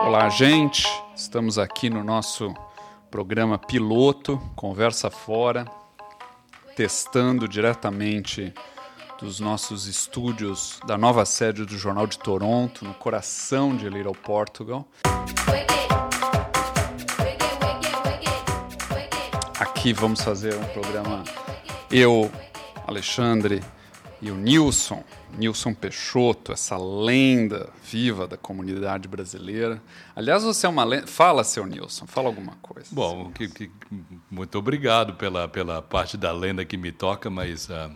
Olá, gente. Estamos aqui no nosso programa piloto Conversa Fora, testando diretamente dos nossos estúdios da nova sede do Jornal de Toronto, no coração de Little Portugal. Aqui vamos fazer um programa eu, Alexandre e o Nilson, Nilson Peixoto, essa lenda viva da comunidade brasileira. Aliás, você é uma lenda. Fala, seu Nilson, fala alguma coisa. Bom, que, que, muito obrigado pela, pela parte da lenda que me toca, mas uh,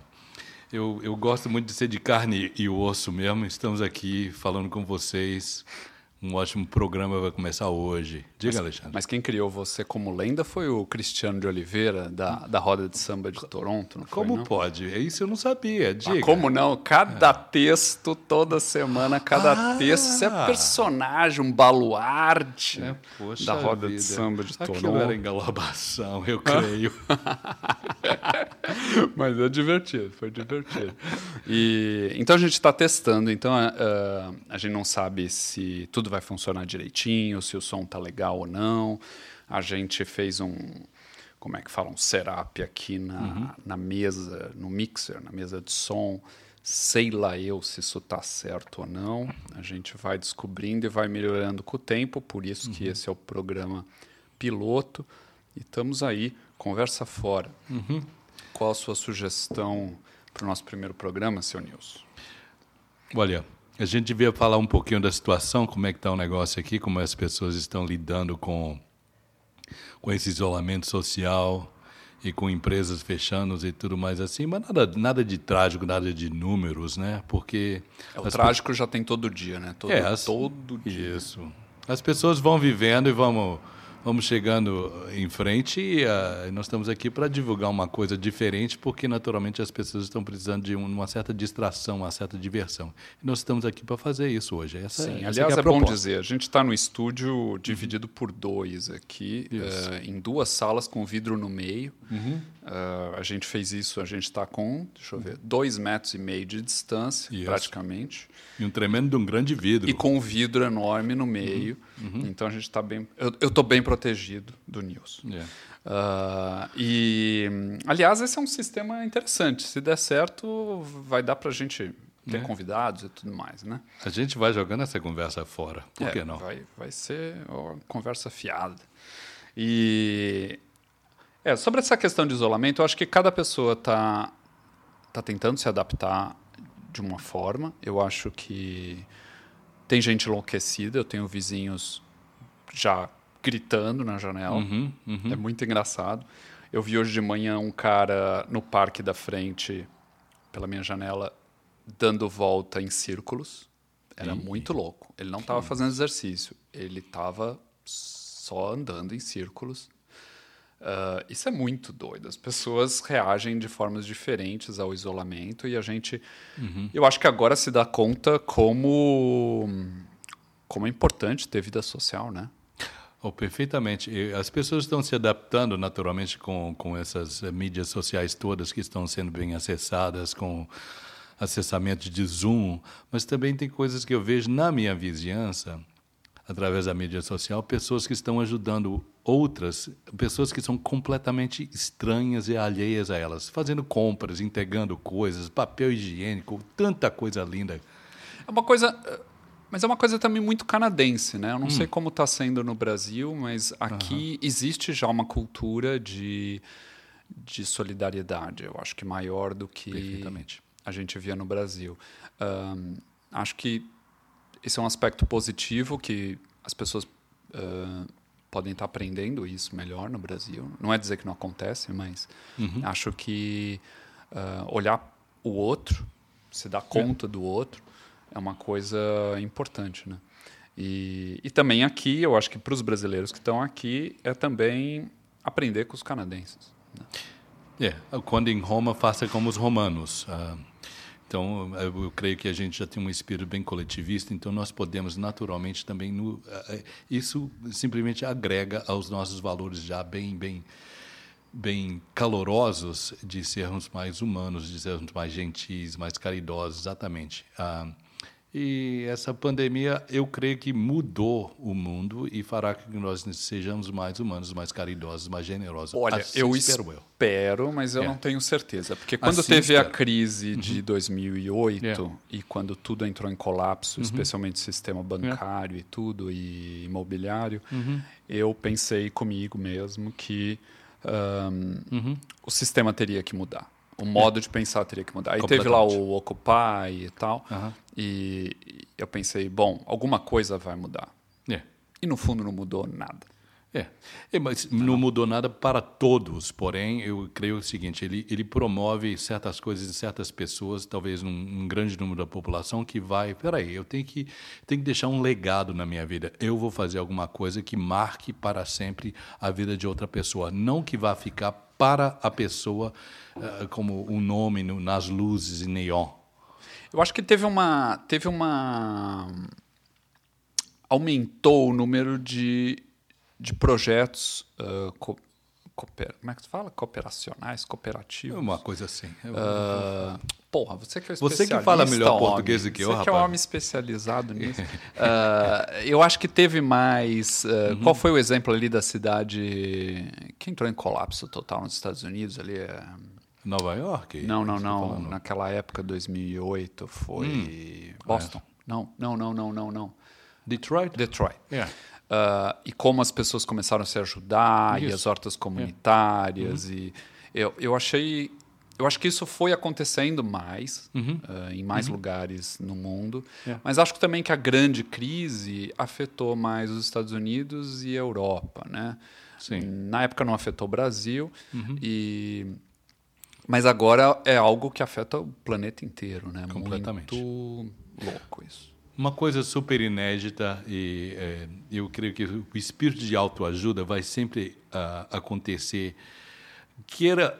eu, eu gosto muito de ser de carne e osso mesmo. Estamos aqui falando com vocês um ótimo programa vai começar hoje. Diga, mas, Alexandre. Mas quem criou você como lenda foi o Cristiano de Oliveira, da, da Roda de Samba de Toronto, não Como foi, não? pode? É isso eu não sabia. Diga. Ah, como não? Cada é. texto, toda semana, cada ah, texto. Você é personagem, um baluarte é, da Roda vida. de Samba de Aquilo Toronto. era engalabação, eu creio. mas é divertido, foi divertido. E, então a gente está testando, então uh, a gente não sabe se tudo vai funcionar direitinho, se o som tá legal ou não. A gente fez um, como é que fala, um setup aqui na, uhum. na mesa, no mixer, na mesa de som. Sei lá eu se isso tá certo ou não. A gente vai descobrindo e vai melhorando com o tempo, por isso uhum. que esse é o programa piloto. E estamos aí, conversa fora. Uhum. Qual a sua sugestão para o nosso primeiro programa, seu Nilson? Olha, a gente devia falar um pouquinho da situação, como é que está o negócio aqui, como as pessoas estão lidando com, com esse isolamento social e com empresas fechando e tudo mais assim, mas nada, nada de trágico, nada de números, né? Porque é, o trágico já tem todo dia, né? Todo, é, as, todo dia. Isso. As pessoas vão vivendo e vamos vamos chegando em frente e uh, nós estamos aqui para divulgar uma coisa diferente, porque naturalmente as pessoas estão precisando de uma certa distração, uma certa diversão. E nós estamos aqui para fazer isso hoje. Essa, Sim, essa aliás, é, é bom dizer, a gente está no estúdio dividido por dois aqui, uh, em duas salas com vidro no meio. Uhum. Uh, a gente fez isso, a gente está com, deixa eu ver, dois metros e meio de distância, isso. praticamente. E um tremendo de um grande vidro. E com um vidro enorme no meio. Uhum. uhum. Então a gente está bem. Eu estou bem protegido do News. Yeah. Uh, e, aliás, esse é um sistema interessante. Se der certo, vai dar para a gente ter é. convidados e tudo mais, né? A gente vai jogando essa conversa fora. Por é, que não? Vai, vai ser uma conversa fiada. E é, sobre essa questão de isolamento, eu acho que cada pessoa está tá tentando se adaptar de uma forma. Eu acho que tem gente enlouquecida, eu tenho vizinhos já gritando na janela. Uhum, uhum. É muito engraçado. Eu vi hoje de manhã um cara no parque da frente, pela minha janela, dando volta em círculos. Era muito louco. Ele não estava fazendo exercício, ele estava só andando em círculos Uh, isso é muito doido. As pessoas reagem de formas diferentes ao isolamento e a gente, uhum. eu acho que agora se dá conta como como é importante ter vida social, né? Oh, perfeitamente. E as pessoas estão se adaptando naturalmente com, com essas eh, mídias sociais todas que estão sendo bem acessadas, com acessamento de Zoom, mas também tem coisas que eu vejo na minha vizinhança através da mídia social, pessoas que estão ajudando outras, pessoas que são completamente estranhas e alheias a elas, fazendo compras, entregando coisas, papel higiênico, tanta coisa linda. É uma coisa, mas é uma coisa também muito canadense, né? Eu não hum. sei como está sendo no Brasil, mas aqui uhum. existe já uma cultura de, de solidariedade. Eu acho que maior do que a gente via no Brasil. Um, acho que esse é um aspecto positivo que as pessoas uh, podem estar aprendendo isso melhor no Brasil. Não é dizer que não acontece, mas uhum. acho que uh, olhar o outro, se dar conta é. do outro, é uma coisa importante, né? E, e também aqui, eu acho que para os brasileiros que estão aqui, é também aprender com os canadenses. Né? É, quando em Roma, faça como os romanos. Uh, então, eu creio que a gente já tem um espírito bem coletivista, então nós podemos naturalmente também no, isso simplesmente agrega aos nossos valores já bem bem bem calorosos de sermos mais humanos, de sermos mais gentis, mais caridosos, exatamente. Ah, e essa pandemia, eu creio que mudou o mundo e fará que nós sejamos mais humanos, mais caridosos, mais generosos. Olha, assim eu espero, eu. espero, mas eu É. não tenho certeza. Porque quando Assim teve a espero. crise de 2008 É. e quando tudo entrou em colapso, Uhum. especialmente o sistema bancário e tudo, e imobiliário, Uhum. eu pensei comigo mesmo que ahn, Uhum. o sistema teria que mudar. O modo de pensar teria que mudar. Aí teve lá o Occupy e tal. Aham. E e eu pensei, bom, alguma coisa vai mudar. É. E no fundo não mudou nada. É. É, mas não mudou nada para todos, porém, eu creio o seguinte, ele, ele promove certas coisas em certas pessoas, talvez num, um grande número da população, que vai, peraí, eu tenho que, tenho que deixar um legado na minha vida, eu vou fazer alguma coisa que marque para sempre a vida de outra pessoa, não que vá ficar para a pessoa eh, como um nome no- nas luzes em neon. Eu acho que teve uma. Teve uma. Aumentou o número de, de projetos. ah, co- cooper- como é que se fala? Cooperacionais, cooperativos. uma coisa assim. Ah, porra, você que é Você que fala melhor português do que eu, Você que é um rapaz. homem especializado nisso. Ah, eu acho que teve mais. Uhum. Qual foi o exemplo ali da cidade que entrou em colapso total nos Estados Unidos? Ali é... Nova York? Não, não, tá não. falando? Naquela época, 2008, foi Boston. Não, não, não, não, não, não. Detroit? Detroit. É. Ah, e como as pessoas começaram a se ajudar e Isso. as hortas comunitárias e eu, eu achei eu acho que isso foi acontecendo mais ah, em mais lugares no mundo É. mas acho também que a grande crise afetou mais os Estados Unidos e a Europa né Sim. na época não afetou o Brasil e mas agora é algo que afeta o planeta inteiro né Completamente. muito louco isso Uma coisa super inédita e é, eu creio que o espírito de autoajuda vai sempre ah, acontecer. Que era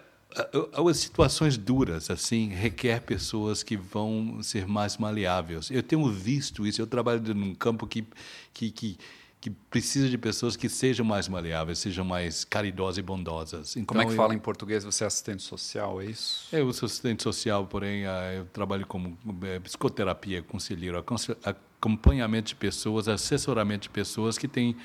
as situações duras assim requer pessoas que vão ser mais maleáveis. Eu tenho visto isso. Eu trabalho num campo que que, que que precisa de pessoas que sejam mais maleáveis, sejam mais caridosas e bondosas. Então, como é que eu- fala em português você é assistente social é isso eu sou assistente social, porém ah, eu trabalho como eh, psicoterapia, conselheiro, acompanhamento de pessoas, assessoramento de pessoas que têm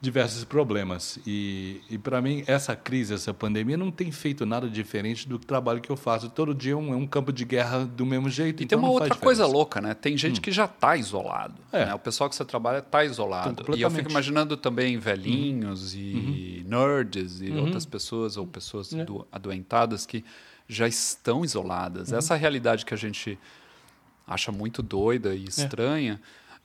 diversos problemas. E, e para mim, essa crise, essa pandemia, não tem feito nada diferente do trabalho que eu faço. Todo dia é um, é um campo de guerra do mesmo jeito. E então tem uma outra coisa louca, né? Tem gente que já está isolado. É. né? O pessoal que você trabalha está isolado. Então, E eu fico imaginando também velhinhos e nerds e Uhum. outras pessoas, ou pessoas É. do- adoentadas que já estão isoladas. Uhum. Essa realidade que a gente acha muito doida É. e estranha.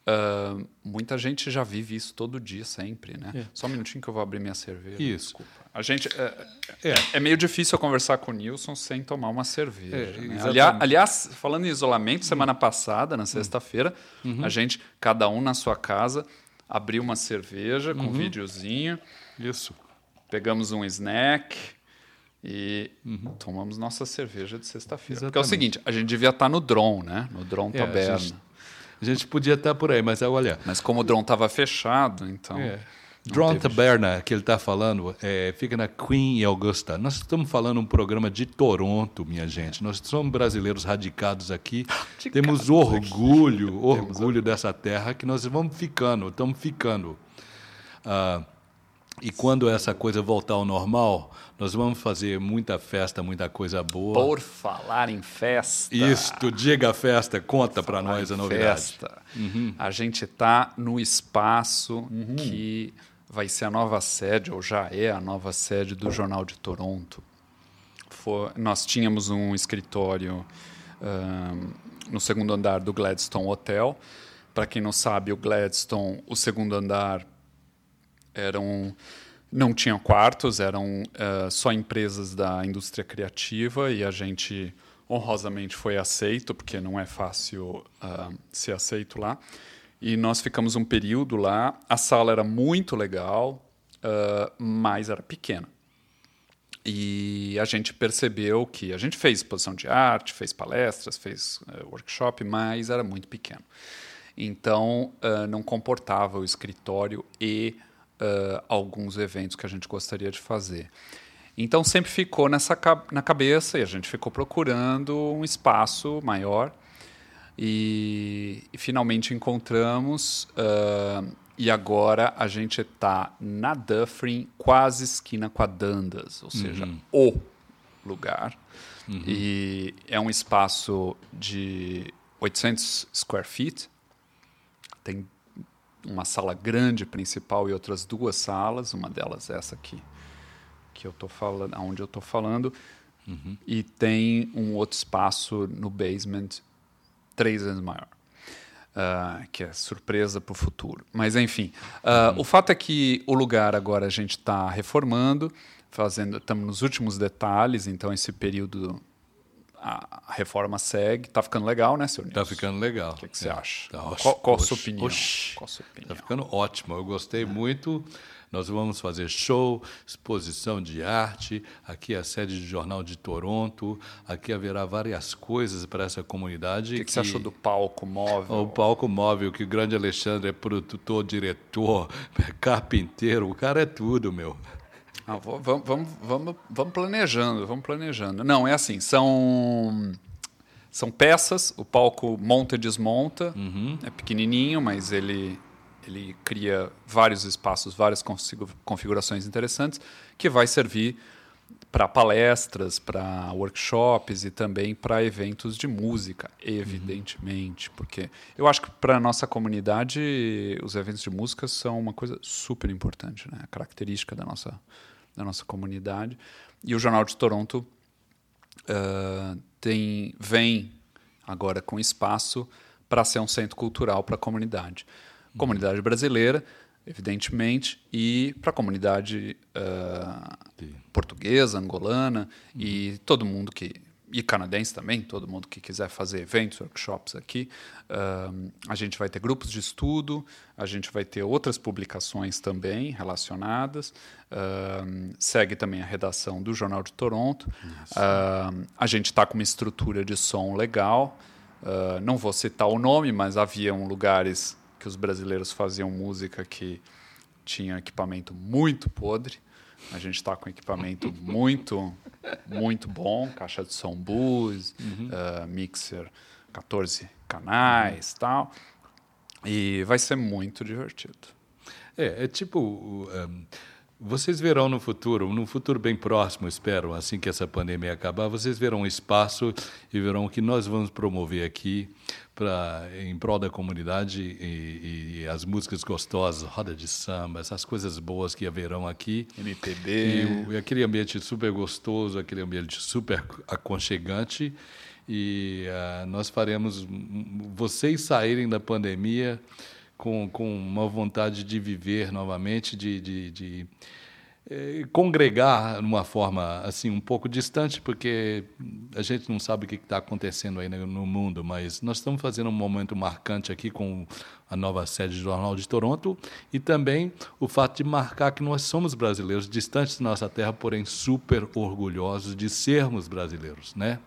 Ah, muita gente já vive isso todo dia, sempre, né? É. Só um minutinho que eu vou abrir minha cerveja. Isso. Desculpa. A gente, é, É. é meio difícil eu conversar com o Nilson sem tomar uma cerveja. É, né? Aliás, aliás, falando em isolamento, semana passada, na sexta-feira, Uhum. a gente, cada um na sua casa, abriu uma cerveja Uhum. com um videozinho, Isso. pegamos um snack e tomamos nossa cerveja de sexta-feira. Porque é o Uhum. Seguinte, a gente devia estar no Dron, né? No Dron É, Taberna. A gente podia estar por aí, mas olha, Mas como o Dron estava fechado, então... É. Drone teve Taberna, que ele está falando, é, fica na Queen e Augusta. Nós estamos falando um programa de Toronto, minha gente. Nós somos brasileiros radicados aqui. Temos orgulho, orgulho dessa terra que nós vamos ficando, estamos ficando. Ah, e quando essa coisa voltar ao normal, nós vamos fazer muita festa, muita coisa boa. Por falar em festa... Isto, diga festa, conta para nós a novidade. Festa. A gente está no espaço que vai ser a nova sede, ou já é a nova sede do Jornal de Toronto. Foi- nós tínhamos um escritório ahn, no segundo andar do Gladstone Hotel. Para quem não sabe, o Gladstone, o segundo andar eram não tinham quartos, eram eh, só empresas da indústria criativa e a gente honrosamente foi aceito, porque não é fácil ah, ser aceito lá. E nós ficamos um período lá. A sala era muito legal, ah, mas era pequena. E a gente percebeu que a gente fez exposição de arte, fez palestras, fez workshop, mas era muito pequeno. Então, não comportava o escritório e ah, alguns eventos que a gente gostaria de fazer. Então sempre ficou nessa na cabeça e a gente ficou procurando um espaço maior e, e finalmente encontramos uh, e agora a gente está na Dufferin, quase esquina com a Dandas, ou seja, uhum. o lugar. Uhum. E é um espaço de 800 square feet. Tem uma sala grande principal e outras duas salas, uma delas essa aqui que eu tô falando, onde eu estou falando, uhum. e tem um outro espaço no basement três vezes maior. Uh, que é surpresa para o futuro. Mas, enfim, uh, uhum. o fato é que o lugar agora a gente está reformando, fazendo, estamos nos últimos detalhes, então esse período a reforma segue. Está ficando legal, né, senhor Está ficando legal. O que, que você é. acha? Tá qual, qual, a sua opinião? Qual a sua opinião? Está ficando ótimo. Eu gostei é. muito. Nós vamos fazer show, exposição de arte. Aqui é a sede do Jornal de Toronto. Aqui haverá várias coisas para essa comunidade. O que, que, você achou do palco móvel? O palco móvel, que o grande Alexandre é produtor, diretor, carpinteiro. O cara é tudo, meu. Ah, vamos, vamos, vamos, vamos planejando, vamos planejando. Não, é assim, são são peças, o palco monta e desmonta, uhum. é pequenininho, mas ele ele cria vários espaços, várias configurações interessantes, que vai servir para palestras, para workshops e também para eventos de música, evidentemente, uhum. porque eu acho que para a nossa comunidade os eventos de música são uma coisa super importante, né? A característica da nossa, da nossa comunidade. E o Jornal de Toronto uh, tem, vem agora com espaço para ser um centro cultural para a comunidade comunidade brasileira, evidentemente, e para a comunidade uh, portuguesa, angolana uhum. e todo mundo que e canadense também, todo mundo que quiser fazer eventos, workshops aqui. Uh, a gente vai ter grupos de estudo, a gente vai ter outras publicações também relacionadas. Uh, segue também a redação do Jornal de Toronto. Uh, a gente está com uma estrutura de som legal. não vou citar o nome, mas haviam lugares que os brasileiros faziam música que tinha equipamento muito podre. A gente está com equipamento muito, muito bom, caixa de som Bose, uhum. uh, mixer 14 canais, uhum. tal. E vai ser muito divertido. É, é tipo um, vocês verão no futuro, num futuro bem próximo, espero, assim que essa pandemia acabar, vocês verão um espaço e verão o que nós vamos promover aqui para em prol da comunidade e, e, as músicas gostosas, roda de samba, essas coisas boas que haverão aqui. MPB. E, e aquele ambiente super gostoso, aquele ambiente super aconchegante. E uh, nós faremos vocês saírem da pandemia com, com uma vontade de viver novamente, de, de, de é, congregar numa forma assim um pouco distante, porque a gente não sabe o que está acontecendo aí no mundo, mas nós estamos fazendo um momento marcante aqui com a nova sede do Jornal de Toronto e também o fato de marcar que nós somos brasileiros, distantes da nossa terra, porém super orgulhosos de sermos brasileiros, né?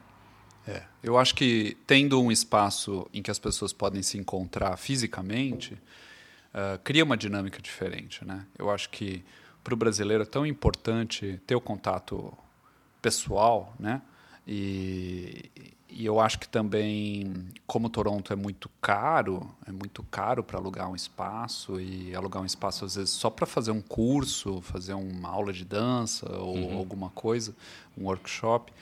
É, eu acho que tendo um espaço em que as pessoas podem se encontrar fisicamente, uh, cria uma dinâmica diferente. Né? Eu acho que para o brasileiro é tão importante ter o contato pessoal, né? E, e eu acho que também, como Toronto é muito caro, é muito caro para alugar um espaço e alugar um espaço às vezes só para fazer um curso, fazer uma aula de dança ou uhum. alguma coisa, um workshop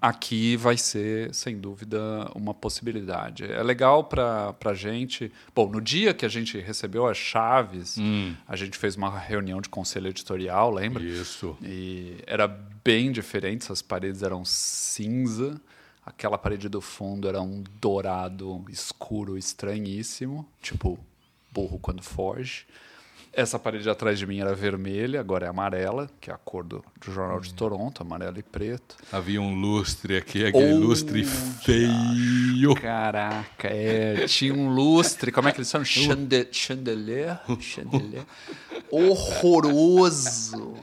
aqui vai ser, sem dúvida, uma possibilidade. É legal para a gente. Bom, no dia que a gente recebeu as chaves, hum. a gente fez uma reunião de conselho editorial, lembra? Isso. E era bem diferente, essas paredes eram cinza. Aquela parede do fundo era um dourado escuro estranhíssimo, tipo burro quando foge. Essa parede atrás de mim era vermelha, agora é amarela, que é a cor do, do Jornal de hum. Toronto, amarelo e preto. Havia um lustre aqui, aquele oh, lustre feio. Caraca, é, tinha um lustre, como é que eles chamam? Chande chandelier? Chandelier. Horroroso.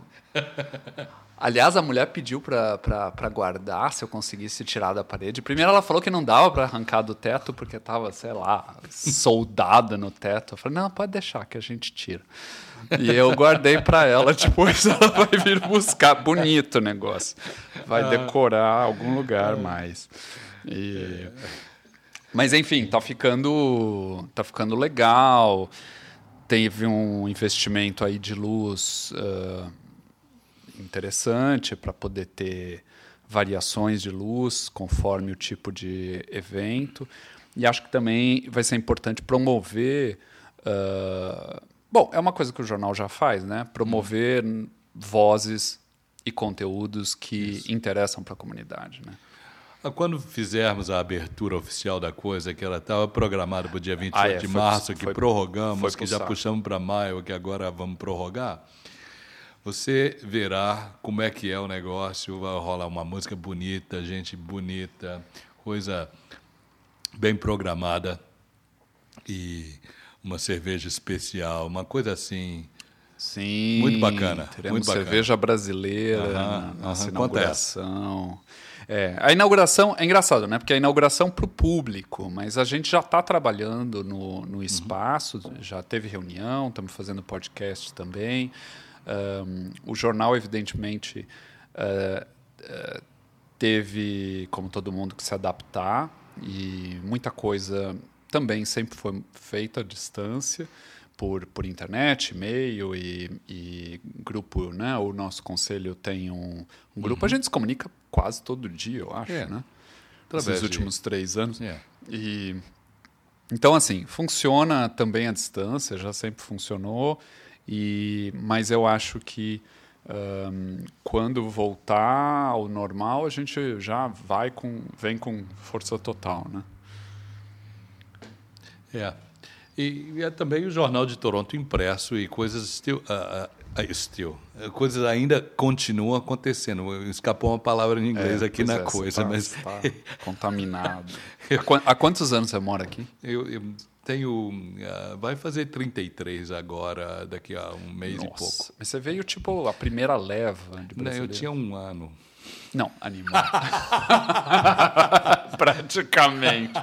Aliás, a mulher pediu para guardar se eu conseguisse tirar da parede. Primeiro ela falou que não dava para arrancar do teto porque estava, sei lá, soldada no teto. Eu falei, não, pode deixar que a gente tira. E eu guardei para ela, depois ela vai vir buscar. Bonito o negócio. Vai decorar algum lugar mais. E... Mas enfim, tá ficando, tá ficando legal. Teve um investimento aí de luz uh, interessante para poder ter variações de luz conforme o tipo de evento. E acho que também vai ser importante promover. Uh, bom, é uma coisa que o jornal já faz, né? Promover hum. vozes e conteúdos que Isso. interessam para a comunidade, né? Ah, quando fizermos a abertura oficial da coisa, que ela estava programada para o dia 28 ah, é, de março, que foi, prorrogamos, foi que já puxamos para maio, que agora vamos prorrogar, você verá como é que é o negócio, vai rolar uma música bonita, gente bonita, coisa bem programada e uma cerveja especial, uma coisa assim. Sim. Muito bacana. Teremos muito bacana. cerveja brasileira uhum, nossa inauguração. É, a inauguração é engraçado, né? Porque a inauguração para o público, mas a gente já está trabalhando no, no uhum. espaço, uhum. já teve reunião, estamos fazendo podcast também. Um, o jornal, evidentemente, uh, uh, teve, como todo mundo, que se adaptar e muita coisa também sempre foi feita à distância por, por internet, e-mail e, e, grupo, né? O nosso conselho tem um, um grupo, uhum. a gente se comunica quase todo dia, eu acho, é. né? Nos últimos três anos. É. E então assim funciona também à distância, já sempre funcionou. E, mas eu acho que um, quando voltar ao normal, a gente já vai com, vem com força total, né? É. E, e é também o Jornal de Toronto impresso e coisas still, uh, uh, still, coisas ainda continuam acontecendo. Escapou uma palavra em inglês é, aqui na é, coisa, tá, mas tá contaminado. há quantos anos você mora aqui? Eu, eu tenho. Uh, vai fazer 33 agora, daqui a um mês Nossa, e pouco. Mas você veio, tipo, a primeira leva de Não, eu tinha um ano. Não, animal. Praticamente.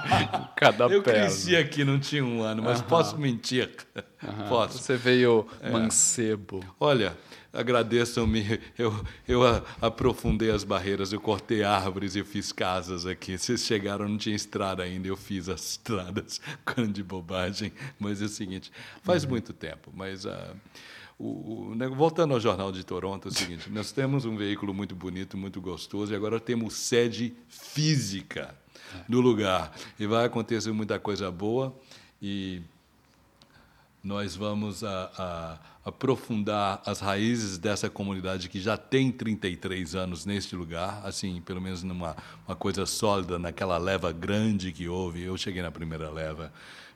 Cada eu perna. cresci aqui, não tinha um ano, mas uh -huh. posso mentir. Uh -huh. Posso. Você veio é. mancebo. Olha, agradeçam-me. Eu, eu aprofundei as barreiras, eu cortei árvores, eu fiz casas aqui. Vocês chegaram, não tinha estrada ainda, eu fiz as estradas. Grande bobagem. Mas é o seguinte, faz uhum. muito tempo, mas. Uh, o, o, voltando ao Jornal de Toronto, é o seguinte: nós temos um veículo muito bonito, muito gostoso, e agora temos sede física no lugar. E vai acontecer muita coisa boa, e nós vamos a, a aprofundar as raízes dessa comunidade que já tem 33 anos neste lugar, assim, pelo menos numa uma coisa sólida, naquela leva grande que houve. Eu cheguei na primeira leva,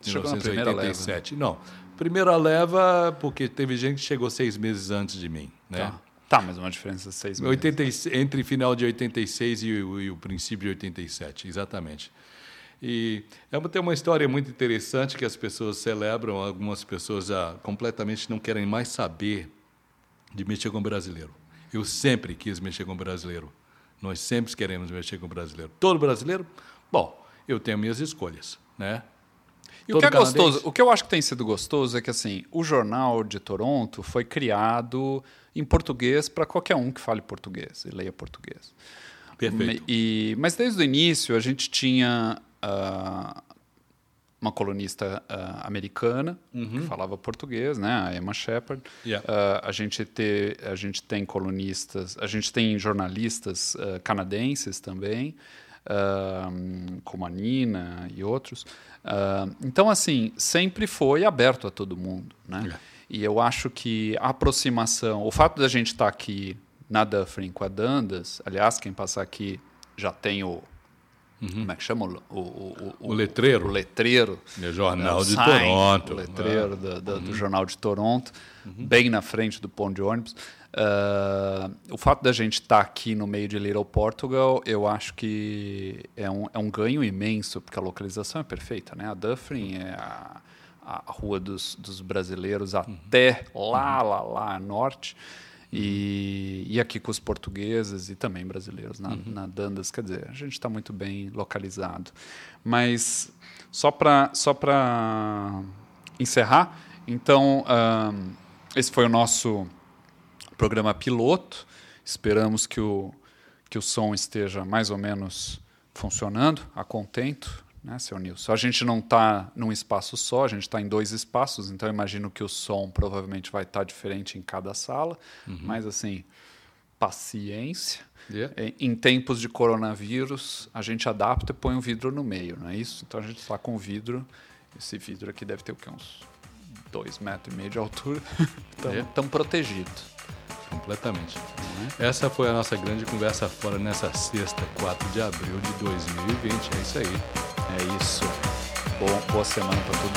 em 1987. Leva, né? Não, primeira leva porque teve gente que chegou seis meses antes de mim, né? Tá. Tá, mas uma diferença de seis meses. 80, entre final de 86 e e o princípio de 87, exatamente. E é, tem uma história muito interessante que as pessoas celebram, algumas pessoas já completamente não querem mais saber de mexer com o brasileiro. Eu sempre quis mexer com o brasileiro. Nós sempre queremos mexer com o brasileiro. Todo brasileiro? Bom, eu tenho minhas escolhas, né? E o que é gostoso, o que eu acho que tem sido gostoso é que assim, o jornal de Toronto foi criado em português para qualquer um que fale português e leia português. Perfeito. E, mas desde o início a gente tinha uh, uma colunista uh, americana uhum. que falava português, né, a Emma Shepard. Yeah. Uh, a gente te, a gente tem colunistas, a gente tem jornalistas canadenses também, como a Nina e outros. então, assim, sempre foi aberto a todo mundo, né? Yeah. E eu acho que a aproximação, o fato da gente estar tá aqui na Dufferin com a Dandas, aliás, quem passar aqui já tem o Uhum. Como é que chama? O, o, o, o letreiro. O letreiro. É jornal de sign, Toronto. O letreiro é. do, do, uhum. do, Jornal de Toronto, uhum. bem na frente do ponto de ônibus. Uh, o fato da gente estar tá aqui no meio de Little Portugal, eu acho que é um, é um ganho imenso, porque a localização é perfeita. Né? A Dufferin é a, a rua dos, dos brasileiros até lá, lá, lá, norte. E, e aqui com os portugueses e também brasileiros na, uhum. na Dandas, quer dizer, a gente está muito bem localizado. Mas só para só encerrar, então, um, esse foi o nosso programa piloto. Esperamos que o, que o som esteja mais ou menos funcionando, a contento, né, seu Nilson? A gente não está num espaço só, a gente está em dois espaços, então imagino que o som provavelmente vai estar tá diferente em cada sala, uhum. mas assim, paciência. Yeah. Em, em, tempos de coronavírus, a gente adapta e põe um vidro no meio, não é isso? Então a gente está com vidro, esse vidro aqui deve ter o quê? Uns dois metros e meio de altura, tão, yeah. tão protegido. Completamente. Uhum. Essa foi a nossa grande conversa fora nessa sexta, 4 de abril de 2020. É isso aí. É isso. Bom, boa semana para todo mundo.